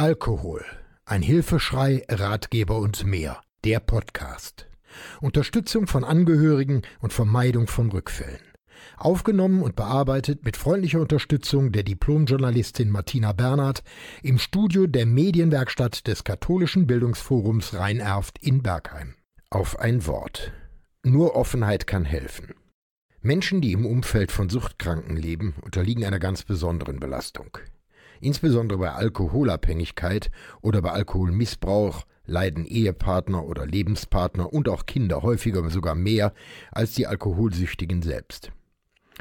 Alkohol. Ein Hilfeschrei, Ratgeber und mehr. Der Podcast. Unterstützung von Angehörigen und Vermeidung von Rückfällen. Aufgenommen und bearbeitet mit freundlicher Unterstützung der Diplomjournalistin Martina Bernhard im Studio der Medienwerkstatt des Katholischen Bildungsforums Rhein-Erft in Bergheim. Auf ein Wort. Nur Offenheit kann helfen. Menschen, die im Umfeld von Suchtkranken leben, unterliegen einer ganz besonderen Belastung. Insbesondere bei Alkoholabhängigkeit oder bei Alkoholmissbrauch leiden Ehepartner oder Lebenspartner und auch Kinder häufiger sogar mehr als die Alkoholsüchtigen selbst.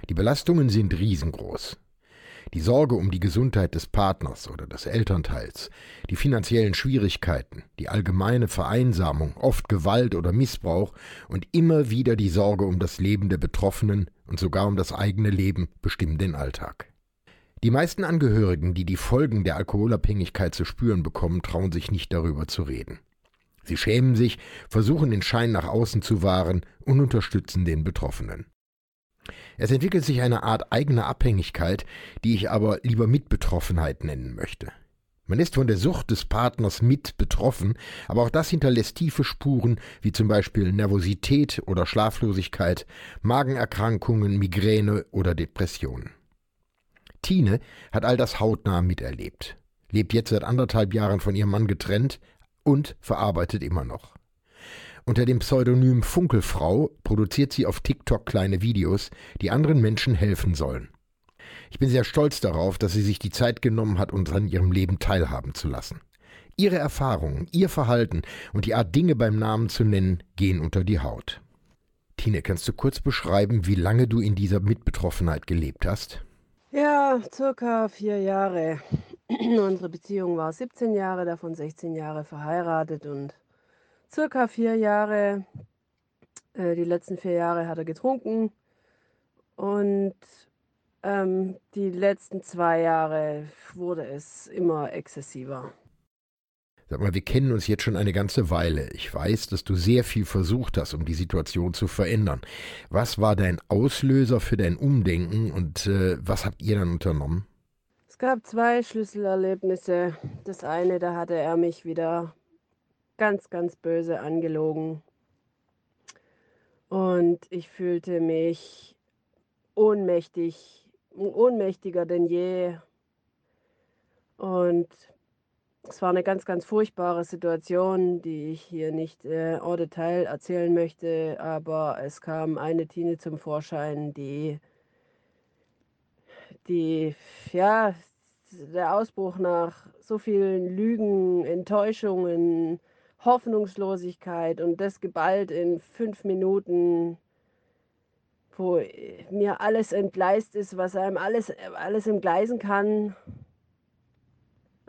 Die Belastungen sind riesengroß. Die Sorge um die Gesundheit des Partners oder des Elternteils, die finanziellen Schwierigkeiten, die allgemeine Vereinsamung, oft Gewalt oder Missbrauch und immer wieder die Sorge um das Leben der Betroffenen und sogar um das eigene Leben bestimmen den Alltag. Die meisten Angehörigen, die die Folgen der Alkoholabhängigkeit zu spüren bekommen, trauen sich nicht darüber zu reden. Sie schämen sich, versuchen den Schein nach außen zu wahren und unterstützen den Betroffenen. Es entwickelt sich eine Art eigener Abhängigkeit, die ich aber lieber Mitbetroffenheit nennen möchte. Man ist von der Sucht des Partners mit betroffen, aber auch das hinterlässt tiefe Spuren, wie zum Beispiel Nervosität oder Schlaflosigkeit, Magenerkrankungen, Migräne oder Depressionen. Tine hat all das hautnah miterlebt, lebt jetzt seit anderthalb Jahren von ihrem Mann getrennt und verarbeitet immer noch. Unter dem Pseudonym Funkelfrau produziert sie auf TikTok kleine Videos, die anderen Menschen helfen sollen. Ich bin sehr stolz darauf, dass sie sich die Zeit genommen hat, uns an ihrem Leben teilhaben zu lassen. Ihre Erfahrungen, ihr Verhalten und die Art Dinge beim Namen zu nennen, gehen unter die Haut. Tine, kannst du kurz beschreiben, wie lange du in dieser Mitbetroffenheit gelebt hast? Ja, circa vier Jahre. Unsere Beziehung war 17 Jahre, davon 16 Jahre verheiratet und circa vier Jahre, äh, die letzten vier Jahre hat er getrunken und ähm, die letzten zwei Jahre wurde es immer exzessiver. Sag mal, wir kennen uns jetzt schon eine ganze Weile. Ich weiß, dass du sehr viel versucht hast, um die Situation zu verändern. Was war dein Auslöser für dein Umdenken und äh, was habt ihr dann unternommen? Es gab zwei Schlüsselerlebnisse. Das eine, da hatte er mich wieder ganz, ganz böse angelogen. Und ich fühlte mich ohnmächtig, ohnmächtiger denn je. Und es war eine ganz, ganz furchtbare Situation, die ich hier nicht äh, en Detail erzählen möchte, aber es kam eine Tine zum Vorschein, die, die, ja, der Ausbruch nach so vielen Lügen, Enttäuschungen, Hoffnungslosigkeit und das geballt in fünf Minuten, wo mir alles entgleist ist, was einem alles, alles entgleisen kann.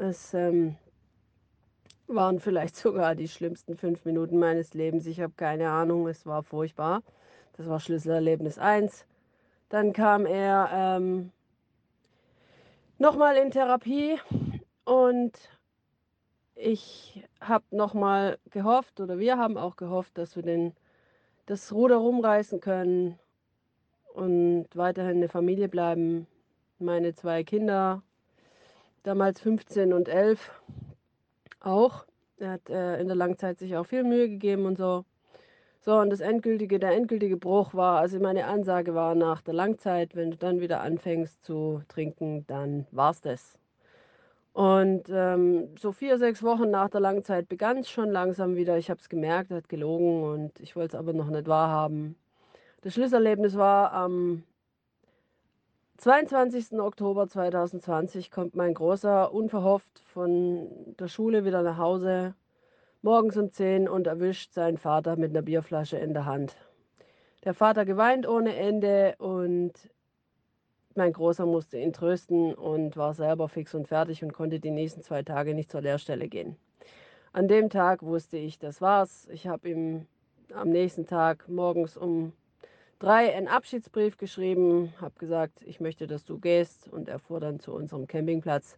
Es ähm, waren vielleicht sogar die schlimmsten fünf Minuten meines Lebens. Ich habe keine Ahnung, es war furchtbar. Das war Schlüsselerlebnis 1. Dann kam er ähm, nochmal in Therapie und ich habe nochmal gehofft, oder wir haben auch gehofft, dass wir den, das Ruder rumreißen können und weiterhin eine Familie bleiben. Meine zwei Kinder, damals 15 und 11, auch. Er hat äh, in der Langzeit sich auch viel Mühe gegeben und so. So, und das endgültige, der endgültige Bruch war, also meine Ansage war nach der Langzeit, wenn du dann wieder anfängst zu trinken, dann war's das. Und ähm, so vier, sechs Wochen nach der Langzeit begann es schon langsam wieder. Ich habe es gemerkt, er hat gelogen und ich wollte es aber noch nicht wahrhaben. Das Schlüsselerlebnis war am 22. Oktober 2020 kommt mein Großer unverhofft von der Schule wieder nach Hause, morgens um 10 und erwischt seinen Vater mit einer Bierflasche in der Hand. Der Vater geweint ohne Ende und mein Großer musste ihn trösten und war selber fix und fertig und konnte die nächsten zwei Tage nicht zur Lehrstelle gehen. An dem Tag wusste ich, das war's. Ich habe ihm am nächsten Tag morgens um drei einen Abschiedsbrief geschrieben, habe gesagt, ich möchte, dass du gehst und er fuhr dann zu unserem Campingplatz,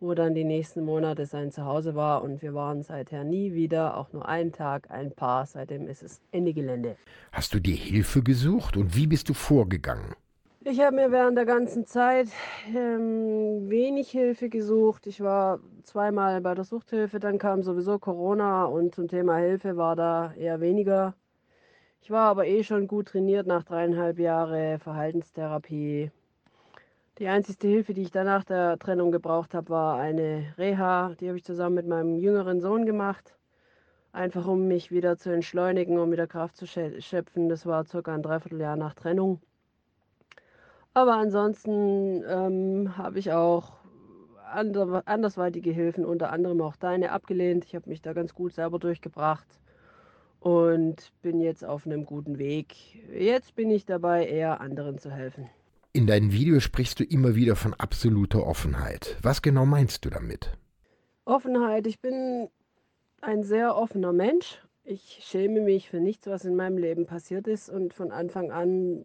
wo dann die nächsten Monate sein Zuhause war und wir waren seither nie wieder, auch nur einen Tag, ein Paar. Seitdem ist es Ende Gelände. Hast du dir Hilfe gesucht und wie bist du vorgegangen? Ich habe mir während der ganzen Zeit ähm, wenig Hilfe gesucht. Ich war zweimal bei der Suchthilfe, dann kam sowieso Corona und zum Thema Hilfe war da eher weniger. Ich war aber eh schon gut trainiert nach dreieinhalb Jahren Verhaltenstherapie. Die einzige Hilfe, die ich danach der Trennung gebraucht habe, war eine Reha. Die habe ich zusammen mit meinem jüngeren Sohn gemacht. Einfach um mich wieder zu entschleunigen, um wieder Kraft zu schöpfen. Das war circa ein Dreivierteljahr nach Trennung. Aber ansonsten ähm, habe ich auch andersweitige Hilfen, unter anderem auch deine, abgelehnt. Ich habe mich da ganz gut selber durchgebracht und bin jetzt auf einem guten Weg. Jetzt bin ich dabei, eher anderen zu helfen. In deinen Videos sprichst du immer wieder von absoluter Offenheit. Was genau meinst du damit? Offenheit. Ich bin ein sehr offener Mensch. Ich schäme mich für nichts, was in meinem Leben passiert ist und von Anfang an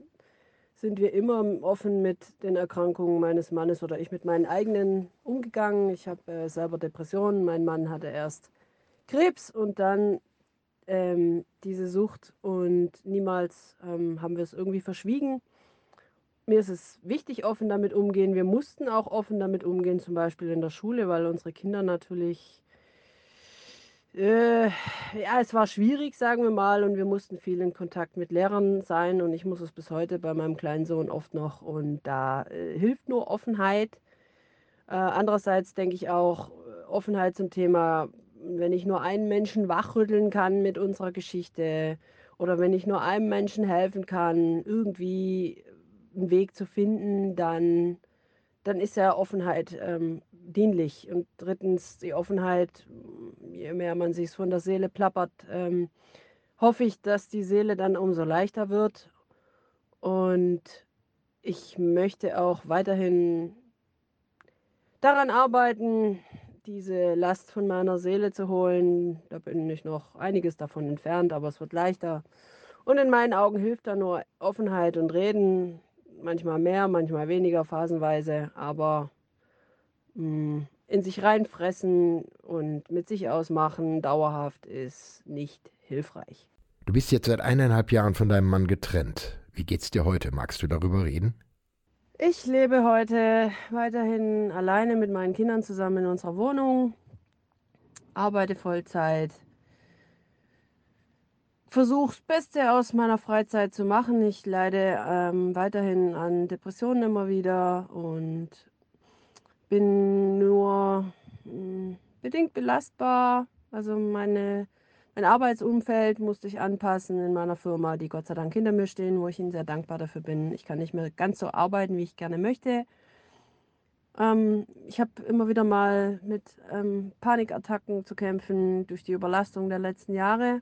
sind wir immer offen mit den Erkrankungen meines Mannes oder ich mit meinen eigenen umgegangen. Ich habe äh, selber Depressionen, mein Mann hatte erst Krebs und dann ähm, diese Sucht und niemals ähm, haben wir es irgendwie verschwiegen. Mir ist es wichtig, offen damit umgehen. Wir mussten auch offen damit umgehen, zum Beispiel in der Schule, weil unsere Kinder natürlich äh, ja, es war schwierig, sagen wir mal, und wir mussten viel in Kontakt mit Lehrern sein und ich muss es bis heute bei meinem kleinen Sohn oft noch und da äh, hilft nur Offenheit. Äh, andererseits denke ich auch äh, Offenheit zum Thema, wenn ich nur einen Menschen wachrütteln kann mit unserer Geschichte oder wenn ich nur einem Menschen helfen kann, irgendwie einen Weg zu finden, dann, dann ist ja Offenheit ähm, dienlich. Und drittens die Offenheit, je mehr man sich von der Seele plappert, ähm, hoffe ich, dass die Seele dann umso leichter wird. Und ich möchte auch weiterhin daran arbeiten, diese Last von meiner Seele zu holen. Da bin ich noch einiges davon entfernt, aber es wird leichter. Und in meinen Augen hilft da nur Offenheit und Reden. Manchmal mehr, manchmal weniger, phasenweise. Aber hm, in sich reinfressen und mit sich ausmachen, dauerhaft ist nicht hilfreich. Du bist jetzt seit eineinhalb Jahren von deinem Mann getrennt. Wie geht's dir heute? Magst du darüber reden? Ich lebe heute weiterhin alleine mit meinen Kindern zusammen in unserer Wohnung, arbeite Vollzeit, versuche das Beste aus meiner Freizeit zu machen. Ich leide ähm, weiterhin an Depressionen immer wieder und bin nur hm, bedingt belastbar. Also meine, mein Arbeitsumfeld musste ich anpassen in meiner Firma, die Gott sei Dank hinter mir stehen, wo ich Ihnen sehr dankbar dafür bin. Ich kann nicht mehr ganz so arbeiten, wie ich gerne möchte. Ähm, ich habe immer wieder mal mit ähm, Panikattacken zu kämpfen durch die Überlastung der letzten Jahre.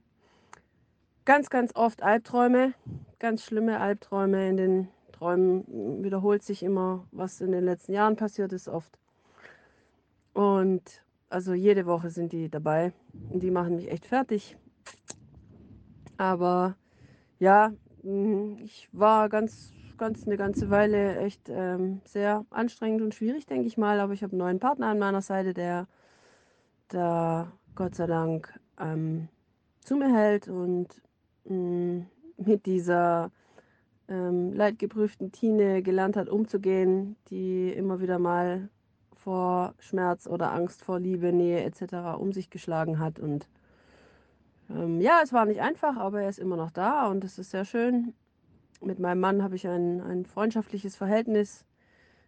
Ganz, ganz oft Albträume, ganz schlimme Albträume. In den Träumen wiederholt sich immer, was in den letzten Jahren passiert ist, oft. Und also jede Woche sind die dabei und die machen mich echt fertig. Aber ja, mm, ich war ganz, ganz eine ganze Weile echt ähm, sehr anstrengend und schwierig, denke ich mal. Aber ich habe einen neuen Partner an meiner Seite, der da Gott sei Dank ähm, zu mir hält und mh, mm, mit dieser ähm, leidgeprüften Tine gelernt hat, umzugehen, die immer wieder mal vor Schmerz oder Angst vor Liebe, Nähe etc. um sich geschlagen hat. Und ähm, ja, es war nicht einfach, aber er ist immer noch da und es ist sehr schön. Mit meinem Mann habe ich ein, ein freundschaftliches Verhältnis.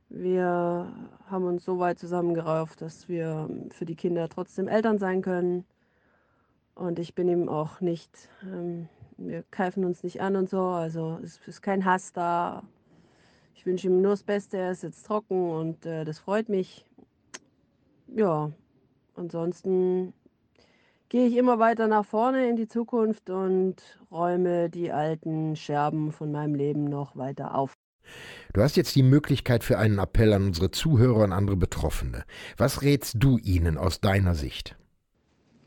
Wir haben uns so weit zusammengerauft, dass wir für die Kinder trotzdem Eltern sein können. Und ich bin ihm auch nicht, ähm, wir keifen uns nicht an und so. Also es ist kein Hass da. Ich wünsche ihm nur das Beste. Er ist jetzt trocken und äh, das freut mich. Ja, ansonsten gehe ich immer weiter nach vorne in die Zukunft und räume die alten Scherben von meinem Leben noch weiter auf. Du hast jetzt die Möglichkeit für einen Appell an unsere Zuhörer und andere Betroffene. Was rätst du ihnen aus deiner Sicht?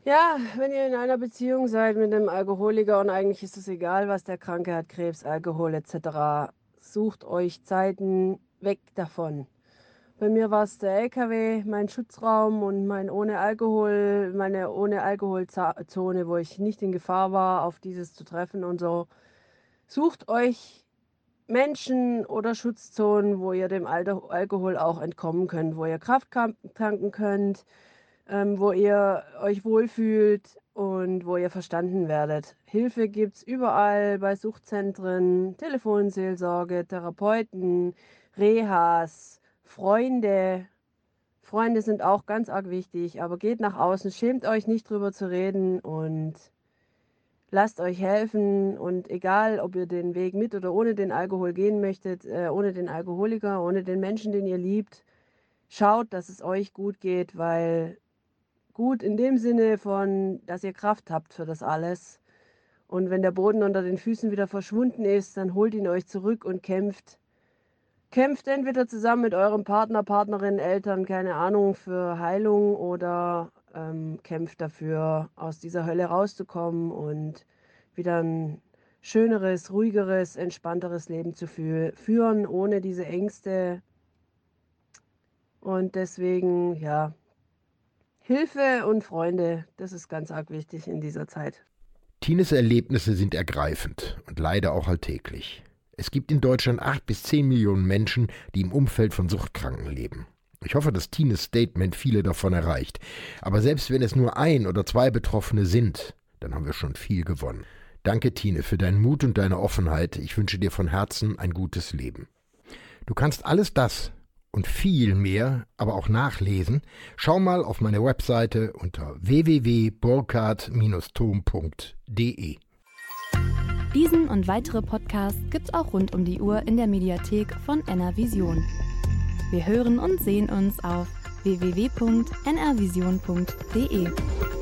Ja, wenn ihr in einer Beziehung seid mit einem Alkoholiker und eigentlich ist es egal, was der Kranke hat, Krebs, Alkohol etc., sucht euch Zeiten weg davon. Bei mir war es der LKW, mein Schutzraum und mein ohne Alkohol, meine ohne Alkoholzone, wo ich nicht in Gefahr war, auf dieses zu treffen und so. Sucht euch Menschen oder Schutzzonen, wo ihr dem Alkohol auch entkommen könnt, wo ihr Kraft tanken könnt, ähm, wo ihr euch wohlfühlt und wo ihr verstanden werdet. Hilfe gibt es überall bei Suchtzentren, Telefonseelsorge, Therapeuten, Rehas, Freunde. Freunde sind auch ganz arg wichtig, aber geht nach außen, schämt euch nicht drüber zu reden und lasst euch helfen und egal, ob ihr den Weg mit oder ohne den Alkohol gehen möchtet, äh, ohne den Alkoholiker, ohne den Menschen, den ihr liebt, schaut, dass es euch gut geht, weil gut in dem Sinne von, dass ihr Kraft habt für das alles. Und wenn der Boden unter den Füßen wieder verschwunden ist, dann holt ihn euch zurück und kämpft. Kämpft entweder zusammen mit eurem Partner, Partnerin, Eltern, keine Ahnung, für Heilung oder ähm, kämpft dafür, aus dieser Hölle rauszukommen und wieder ein schöneres, ruhigeres, entspannteres Leben zu fü führen, ohne diese Ängste. Und deswegen, ja, Hilfe und Freunde, das ist ganz arg wichtig in dieser Zeit. Tines Erlebnisse sind ergreifend und leider auch alltäglich. Es gibt in Deutschland acht bis zehn Millionen Menschen, die im Umfeld von Suchtkranken leben. Ich hoffe, dass Tines Statement viele davon erreicht. Aber selbst wenn es nur ein oder zwei Betroffene sind, dann haben wir schon viel gewonnen. Danke, Tine, für deinen Mut und deine Offenheit. Ich wünsche dir von Herzen ein gutes Leben. Du kannst alles das und viel mehr aber auch nachlesen. Schau mal auf meine Webseite unter www.burkhard-tom.de. Diesen und weitere Podcasts gibt's auch rund um die Uhr in der Mediathek von NRVision. Wir hören und sehen uns auf www.nrvision.de.